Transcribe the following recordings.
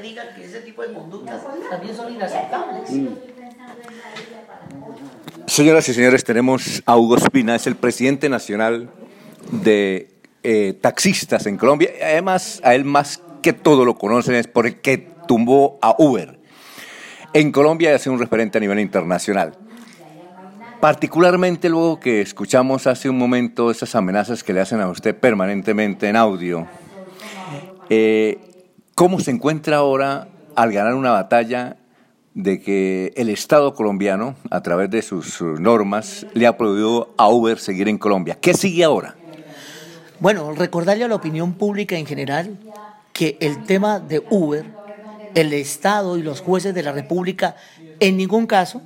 diga que ese tipo de conductas también son inaceptables. Mm. Señoras y señores, tenemos a Hugo Espina, es el presidente nacional de eh, taxistas en Colombia. Además, a él más que todo lo conocen es porque tumbó a Uber. En Colombia es un referente a nivel internacional. Particularmente luego que escuchamos hace un momento esas amenazas que le hacen a usted permanentemente en audio. Eh, ¿Cómo se encuentra ahora al ganar una batalla de que el Estado colombiano, a través de sus, normas, le ha prohibido a Uber seguir en Colombia? ¿Qué sigue ahora? Bueno, recordarle a la opinión pública en general que el tema de Uber, el Estado y los jueces de la República en ningún caso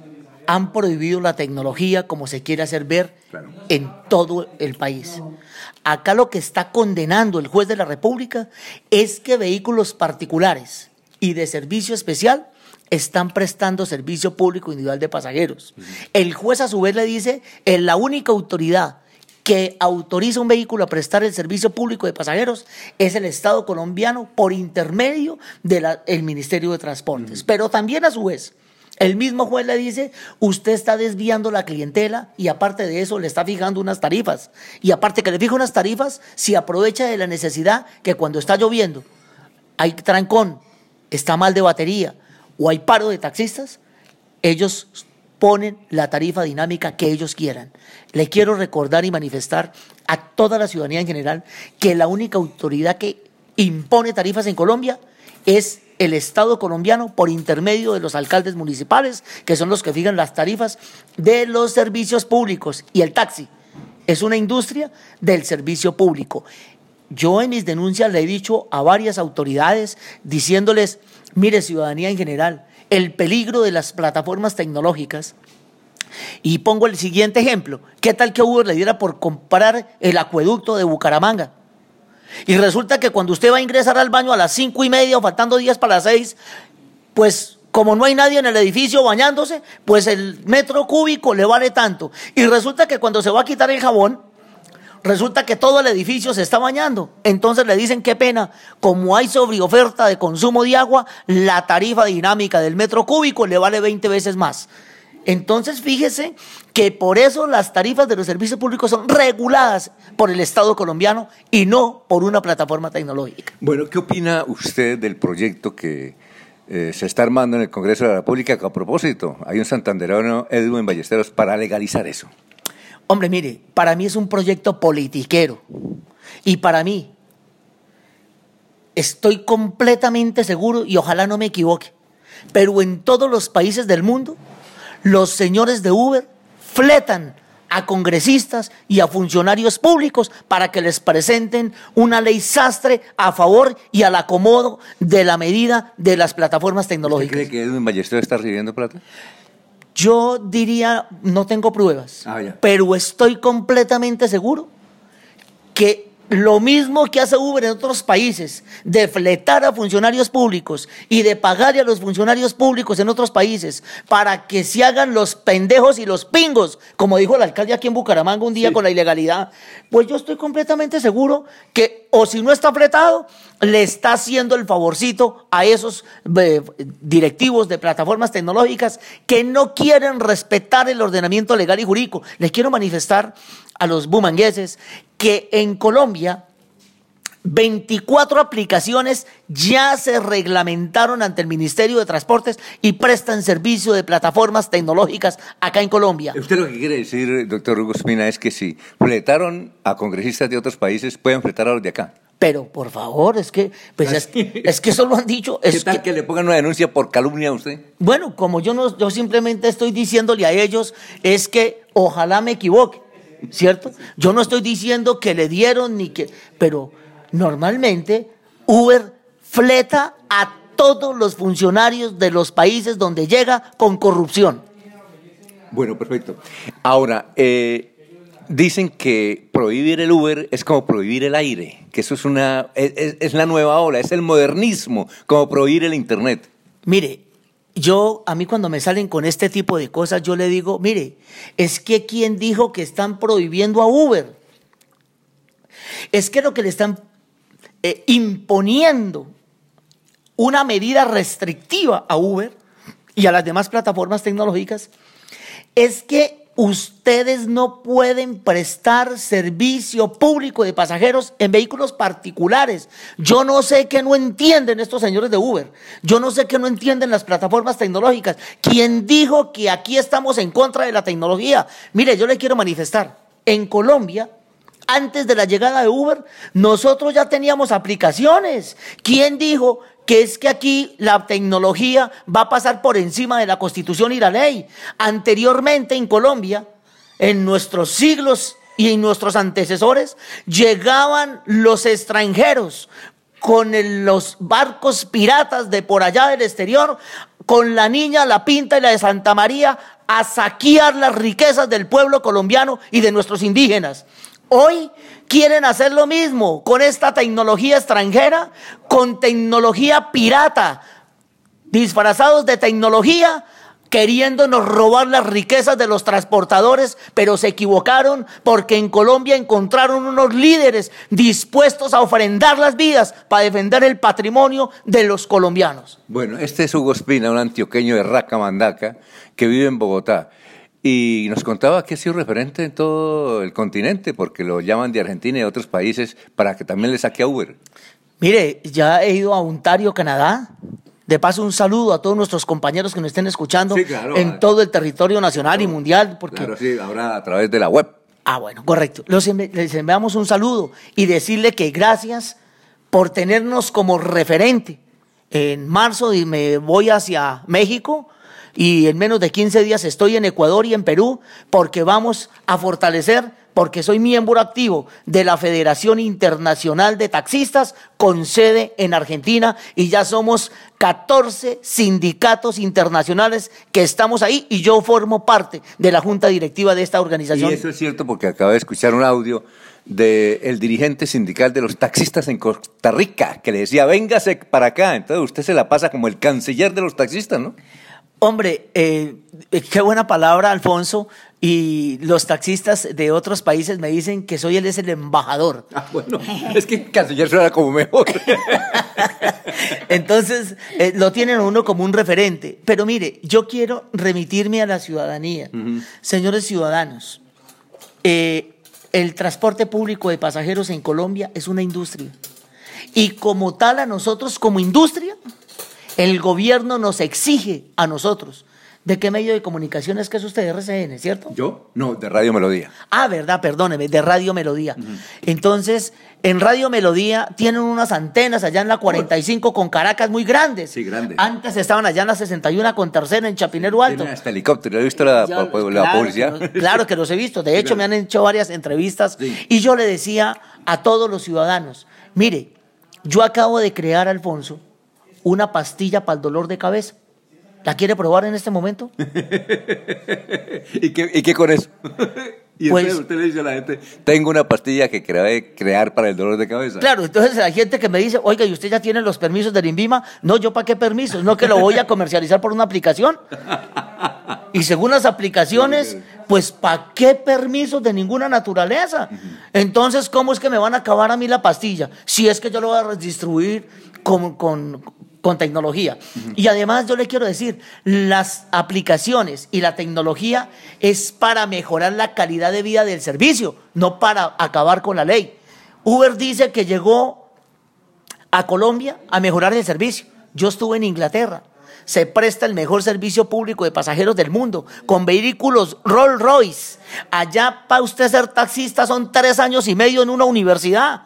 han prohibido la tecnología como se quiere hacer ver en todo el país. Acá lo que está condenando el juez de la República es que vehículos particulares y de servicio especial están prestando servicio público individual de pasajeros. El juez a su vez le dice, es la única autoridad que autoriza un vehículo a prestar el servicio público de pasajeros es el Estado colombiano por intermedio del Ministerio de Transportes. Pero también a su vez, el mismo juez le dice, usted está desviando la clientela y aparte de eso le está fijando unas tarifas. Y aparte que le fija unas tarifas, si aprovecha de la necesidad que cuando está lloviendo hay trancón, está mal de batería o hay paro de taxistas, ellos ponen la tarifa dinámica que ellos quieran. Le quiero recordar y manifestar a toda la ciudadanía en general que la única autoridad que impone tarifas en Colombia es el Estado colombiano por intermedio de los alcaldes municipales, que son los que fijan las tarifas de los servicios públicos. Y el taxi es una industria del servicio público. Yo en mis denuncias le he dicho a varias autoridades diciéndoles, mire ciudadanía en general, el peligro de las plataformas tecnológicas. Y pongo el siguiente ejemplo. ¿Qué tal que Uber le diera por comprar el acueducto de Bucaramanga? Y resulta que cuando usted va a ingresar al baño a las cinco y media o faltando días para las seis, pues como no hay nadie en el edificio bañándose, pues el metro cúbico le vale tanto. Y resulta que cuando se va a quitar el jabón, resulta que todo el edificio se está bañando. Entonces le dicen, qué pena, como hay sobreoferta de consumo de agua, la tarifa dinámica del metro cúbico le vale 20 veces más. Entonces, fíjese que por eso las tarifas de los servicios públicos son reguladas por el Estado colombiano y no por una plataforma tecnológica. Bueno, ¿qué opina usted del proyecto que eh, se está armando en el Congreso de la República? Que a propósito, hay un santanderano, Edwin Ballesteros, para legalizar eso. Hombre, mire, para mí es un proyecto politiquero. Y para mí, estoy completamente seguro, y ojalá no me equivoque, pero en todos los países del mundo, los señores de Uber fletan a congresistas y a funcionarios públicos para que les presenten una ley sastre a favor y al acomodo de la medida de las plataformas tecnológicas. ¿Cree que Edwin Ballester está recibiendo plata? Yo diría, no tengo pruebas, ah, pero estoy completamente seguro que lo mismo que hace Uber en otros países, de fletar a funcionarios públicos y de pagarle a los funcionarios públicos en otros países para que se hagan los pendejos y los pingos, como dijo el alcalde aquí en Bucaramanga un día con la ilegalidad, pues yo estoy completamente seguro que, o si no está fletado, le está haciendo el favorcito a esos eh, directivos de plataformas tecnológicas que no quieren respetar el ordenamiento legal y jurídico. Les quiero manifestar a los bumangueses que en Colombia 24 aplicaciones ya se reglamentaron ante el Ministerio de Transportes y prestan servicio de plataformas tecnológicas acá en Colombia. Usted lo que quiere decir, doctor Hugo Espina, es que si fletaron a congresistas de otros países, pueden fletar a los de acá. Pero por favor, es que, pues es, que eso lo han dicho. Es ¿Qué tal que, le pongan una denuncia por calumnia a usted? Bueno, como yo no, yo simplemente estoy diciéndole a ellos, es que ojalá me equivoque ¿cierto? Yo no estoy diciendo que le dieron ni que, pero normalmente Uber fleta a todos los funcionarios de los países donde llega con corrupción. Bueno, perfecto. Ahora, eh, dicen que prohibir el Uber es como prohibir el aire, que eso es una es, es la nueva ola, es el modernismo, como prohibir el Internet. Mire, yo, a mí cuando me salen con este tipo de cosas, yo le digo, mire, es que ¿quién dijo que están prohibiendo a Uber? Es que lo que le están eh, imponiendo una medida restrictiva a Uber y a las demás plataformas tecnológicas es que ustedes no pueden prestar servicio público de pasajeros en vehículos particulares. Yo no sé qué no entienden estos señores de Uber. Yo no sé qué no entienden las plataformas tecnológicas. ¿Quién dijo que aquí estamos en contra de la tecnología? Mire, yo le quiero manifestar. En Colombia, antes de la llegada de Uber, nosotros ya teníamos aplicaciones. ¿Quién dijo que es que aquí la tecnología va a pasar por encima de la constitución y la ley. Anteriormente en Colombia, en nuestros siglos y en nuestros antecesores, llegaban los extranjeros con los barcos piratas de por allá del exterior, con la niña, la pinta y la de Santa María, a saquear las riquezas del pueblo colombiano y de nuestros indígenas. Hoy quieren hacer lo mismo con esta tecnología extranjera, con tecnología pirata, disfrazados de tecnología, queriéndonos robar las riquezas de los transportadores, pero se equivocaron porque en Colombia encontraron unos líderes dispuestos a ofrendar las vidas para defender el patrimonio de los colombianos. Bueno, este es Hugo Espina, un antioqueño de Raca Mandaca, que vive en Bogotá. Y nos contaba que ha sido referente en todo el continente, porque lo llaman de Argentina y de otros países para que también le saque a Uber. Mire, ya he ido a Ontario, Canadá. De paso, un saludo a todos nuestros compañeros que nos estén escuchando en todo el territorio nacional y mundial. Porque... Claro, sí, ahora a través de la web. Ah, bueno, correcto. les enviamos un saludo y decirle que gracias por tenernos como referente. En marzo me voy hacia México y en menos de 15 días estoy en Ecuador y en Perú porque vamos a fortalecer, porque soy miembro activo de la Federación Internacional de Taxistas con sede en Argentina y ya somos 14 sindicatos internacionales que estamos ahí y yo formo parte de la junta directiva de esta organización. Y eso es cierto porque acabo de escuchar un audio del dirigente sindical de los taxistas en Costa Rica, que le decía, véngase para acá. Entonces usted se la pasa como el canciller de los taxistas, ¿no? Hombre, eh, qué buena palabra, Alfonso. Y los taxistas de otros países me dicen que soy él es el embajador. Ah, bueno, es que canciller suena como mejor. Entonces, eh, lo tienen uno como un referente. Pero mire, yo quiero remitirme a la ciudadanía. Señores ciudadanos, eh, el transporte público de pasajeros en Colombia es una industria. Y como tal, a nosotros como industria, el gobierno nos exige a nosotros. ¿De qué medio de comunicación es que es usted? RCN, ¿cierto? ¿Yo? No, de Radio Melodía. Ah, verdad, perdóneme, de Radio Melodía. Entonces, en Radio Melodía tienen unas antenas allá en la 45 con Caracas muy grandes. Sí, grandes. Antes estaban allá en la 61 con tercera en Chapinero Alto. Tienen hasta helicóptero, ¿he visto la, claro, publicidad? claro que los he visto. De hecho, me han hecho varias entrevistas. Y yo le decía a todos los ciudadanos, mire, yo acabo de crear, Alfonso, una pastilla para el dolor de cabeza. ¿La quiere probar en este momento? ¿Y, qué, con eso? y pues, usted le dice a la gente, tengo una pastilla que crear para el dolor de cabeza. Claro, entonces hay gente que me dice, oiga, ¿y usted ya tiene los permisos del INVIMA? No, ¿yo para qué permisos? No que lo voy a comercializar por una aplicación. Y según las aplicaciones, pues ¿para qué permisos de ninguna naturaleza? Entonces, ¿cómo es que me van a acabar a mí la pastilla? Si es que yo lo voy a distribuir con, con, con tecnología. Y además yo le quiero decir, las aplicaciones y la tecnología es para mejorar la calidad de vida del servicio, no para acabar con la ley. Uber dice que llegó a Colombia a mejorar el servicio. Yo estuve en Inglaterra. Se presta el mejor servicio público de pasajeros del mundo, con vehículos Rolls Royce. Allá para usted ser taxista son tres años y medio en una universidad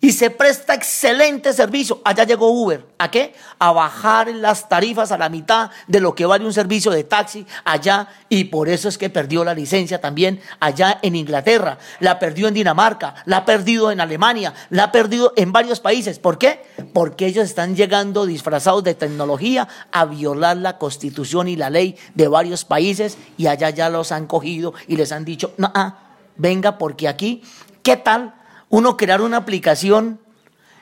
y se presta excelente servicio. Allá llegó Uber. ¿A qué? A bajar las tarifas a la mitad de lo que vale un servicio de taxi allá y por eso es que perdió la licencia también allá en Inglaterra, la perdió en Dinamarca, la ha perdido en Alemania, la ha perdido en varios países. ¿Por qué? Porque ellos están llegando disfrazados de tecnología a violar la constitución y la ley de varios países y allá ya los han cogido y les han dicho, no, venga porque aquí, ¿qué tal? Uno crear una aplicación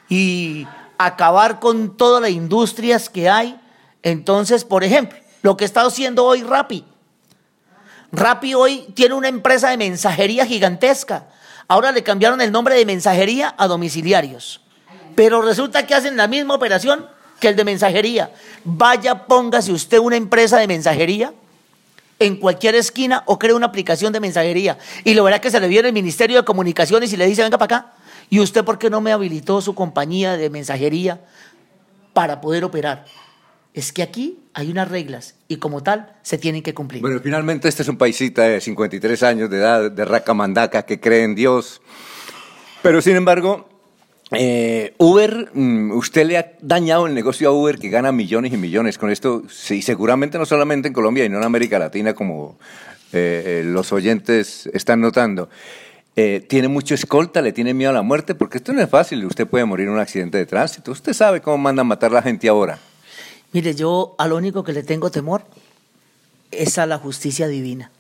y acabar con todas las industrias que hay. Entonces, por ejemplo, lo que está haciendo hoy Rappi. Rappi hoy tiene una empresa de mensajería gigantesca. Ahora le cambiaron el nombre de mensajería a domiciliarios. Pero resulta que hacen la misma operación que el de mensajería. Vaya, póngase usted una empresa de mensajería en cualquier esquina o cree una aplicación de mensajería y lo verá que se le viene el Ministerio de Comunicaciones y le dice, venga para acá, ¿y usted por qué no me habilitó su compañía de mensajería para poder operar? Es que aquí hay unas reglas y como tal se tienen que cumplir. Bueno, finalmente este es un paisita de 53 años de edad, de raca mandaca, que cree en Dios. Pero sin embargo, eh, Uber, mm, usted le ha dañado el negocio a Uber que gana millones y millones con esto, sí, seguramente no solamente en Colombia y no en América Latina como eh, eh, los oyentes están notando. tiene mucho escolta, le tiene miedo a la muerte, porque esto no es fácil, usted puede morir en un accidente de tránsito, usted sabe cómo mandan matar a la gente ahora. Mire, yo a lo único que le tengo temor es a la justicia divina,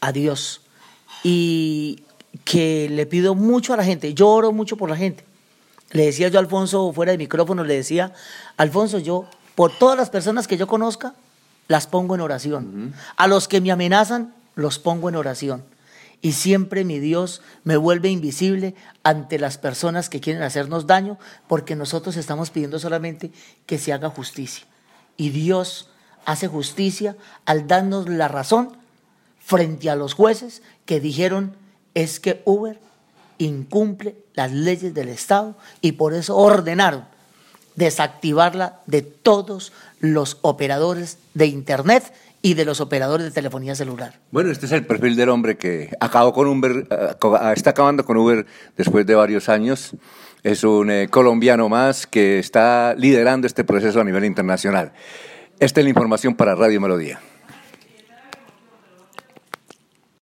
a Dios. Y que le pido mucho a la gente, yo oro mucho por la gente. Le decía yo a Alfonso fuera de micrófono, le decía, Alfonso, yo, por todas las personas que yo conozca, las pongo en oración. A los que me amenazan, los pongo en oración. Y siempre mi Dios me vuelve invisible ante las personas que quieren hacernos daño, porque nosotros estamos pidiendo solamente que se haga justicia. Y Dios hace justicia al darnos la razón frente a los jueces que dijeron es que Uber incumple las leyes del Estado y por eso ordenaron desactivarla de todos los operadores de Internet y de los operadores de telefonía celular. Bueno, este es el perfil del hombre que acabó con Uber, eh, está acabando con Uber después de varios años. Es un eh, colombiano más que está liderando este proceso a nivel internacional. Esta es la información para Radio Melodía.